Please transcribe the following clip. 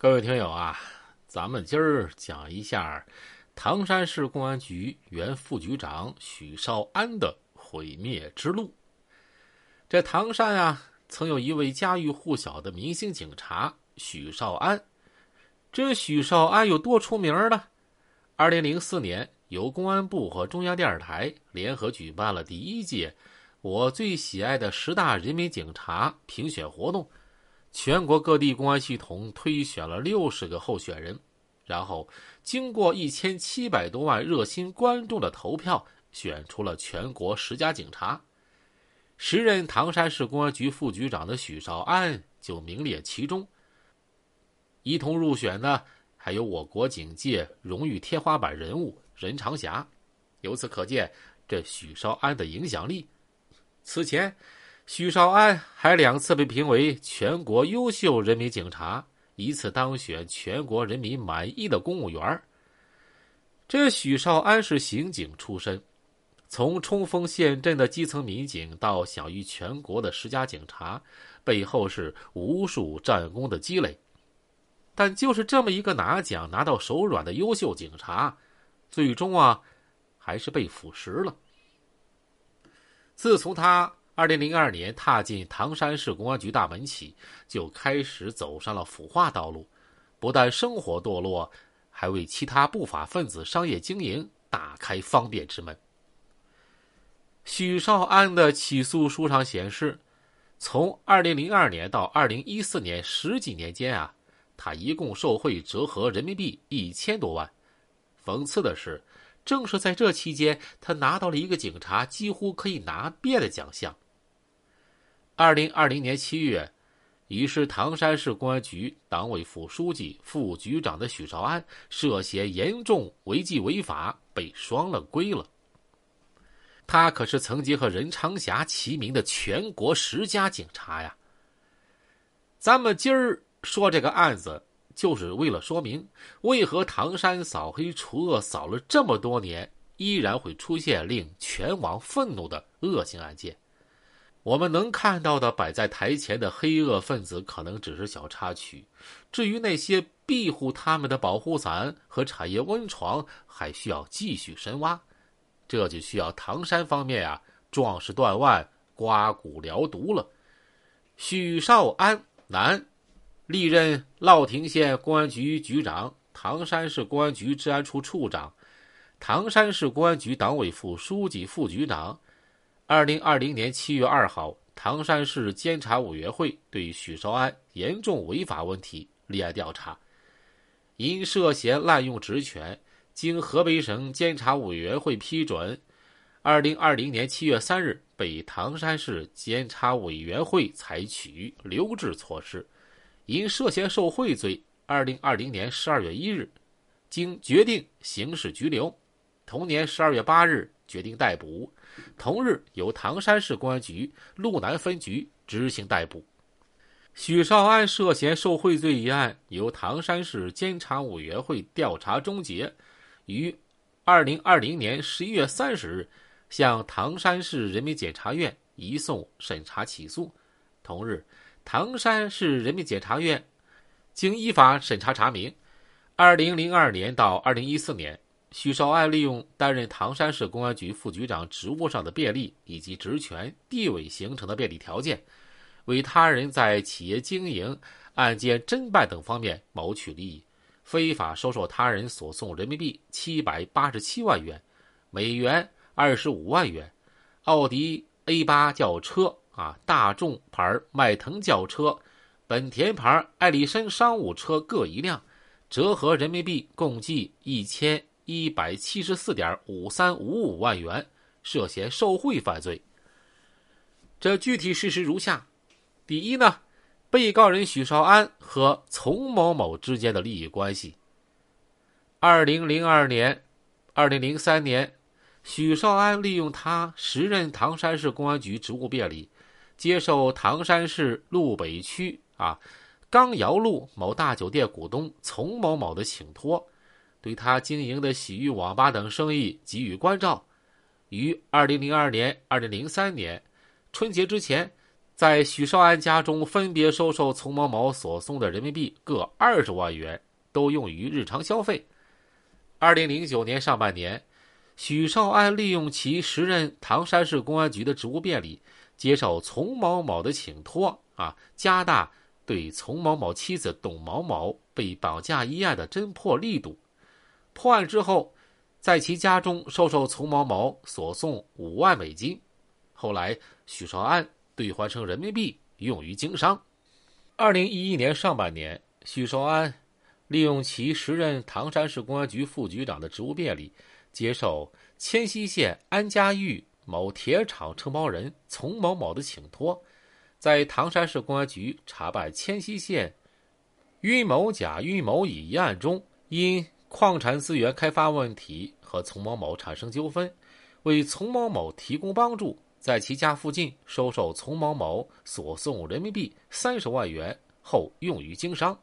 各位听友啊，咱们今儿讲一下唐山市公安局原副局长许绍安的毁灭之路。这唐山啊，曾有一位家喻户晓的明星警察许绍安。这许绍安有多出名呢？二零零四年，由公安部和中央电视台联合举办了第一届“我最喜爱的十大人民警察”评选活动。全国各地公安系统推选了六十个候选人，然后经过一千七百多万热心观众的投票，选出了全国十佳警察。时任唐山市公安局副局长的许绍安就名列其中。一同入选的还有我国警界荣誉天花板人物任长霞。由此可见，这许绍安的影响力。此前。许绍安还两次被评为全国优秀人民警察，一次当选全国人民满意的公务员。这许绍安是刑警出身，从冲锋陷阵的基层民警到享誉全国的十佳警察，背后是无数战功的积累。但就是这么一个拿奖拿到手软的优秀警察，最终啊，还是被腐蚀了。自从他。二零零二年踏进唐山市公安局大门起，就开始走上了腐化道路，不但生活堕落，还为其他不法分子商业经营打开方便之门。许绍安的起诉书上显示，从二零零二年到二零一四年十几年间啊，他一共受贿折合人民币一千多万。讽刺的是，正是在这期间，他拿到了一个警察几乎可以拿遍的奖项。二零二零年七月，已是唐山市公安局党委副书记、副局长的许绍安涉嫌严重违纪违法，被双了规了。他可是曾经和任长霞齐名的全国十佳警察呀。咱们今儿说这个案子，就是为了说明为何唐山扫黑除恶扫了这么多年，依然会出现令全网愤怒的恶性案件。我们能看到的摆在台前的黑恶分子，可能只是小插曲。至于那些庇护他们的保护伞和产业温床，还需要继续深挖。这就需要唐山方面啊，壮士断腕，刮骨疗毒了。许绍安，男，历任乐亭县公安局局长、唐山市公安局治安处处长、唐山市公安局党委副书记、副局长。二零二零年七月二号，唐山市监察委员会对许绍安严重违法问题立案调查，因涉嫌滥用职权，经河北省监察委员会批准，二零二零年七月三日被唐山市监察委员会采取留置措施；因涉嫌受贿罪，二零二零年十二月一日，经决定刑事拘留，同年十二月八日决定逮捕。同日，由唐山市公安局路南分局执行逮捕。许绍安涉嫌受贿罪一案，由唐山市监察委员会调查终结，于二零二零年十一月三十日向唐山市人民检察院移送审查起诉。同日，唐山市人民检察院经依法审查查明，二零零二年到二零一四年。许绍安利用担任唐山市公安局副局长职务上的便利以及职权地位形成的便利条件，为他人在企业经营、案件侦办等方面谋取利益，非法收受他人所送人民币七百八十七万元、美元二十五万元、奥迪 A 八轿车啊、大众牌迈腾轿车、本田牌艾力绅商务车各一辆，折合人民币共计一千。一百七十四点五三五五万元，涉嫌受贿犯罪。这具体事实如下：第一呢，被告人许绍安和丛某某之间的利益关系。二零零二年、二零零三年，许绍安利用他时任唐山市公安局职务便利，接受唐山市路北区啊刚窑路某大酒店股东丛某某的请托。对他经营的洗浴网吧等生意给予关照，于二零零二年、二零零三年春节之前，在许绍安家中分别收受丛某某所送的人民币各二十万元，都用于日常消费。二零零九年上半年，许绍安利用其时任唐山市公安局的职务便利，接受丛某某的请托，啊，加大对丛某某妻子董某某被绑架一案的侦破力度。破案之后，在其家中收受丛某某所送五万美金，后来许绍安。兑换成人民币用于经商。二零一一年上半年，许绍安利用其时任唐山市公安局副局长的职务便利，接受迁西县安家峪某铁厂承包人丛某某的请托，在唐山市公安局查办迁西县运某甲、运某乙一案中，因矿产资源开发问题和丛某某产生纠纷，为丛某某提供帮助。在其家附近收受丛某某所送人民币三十万元后，用于经商。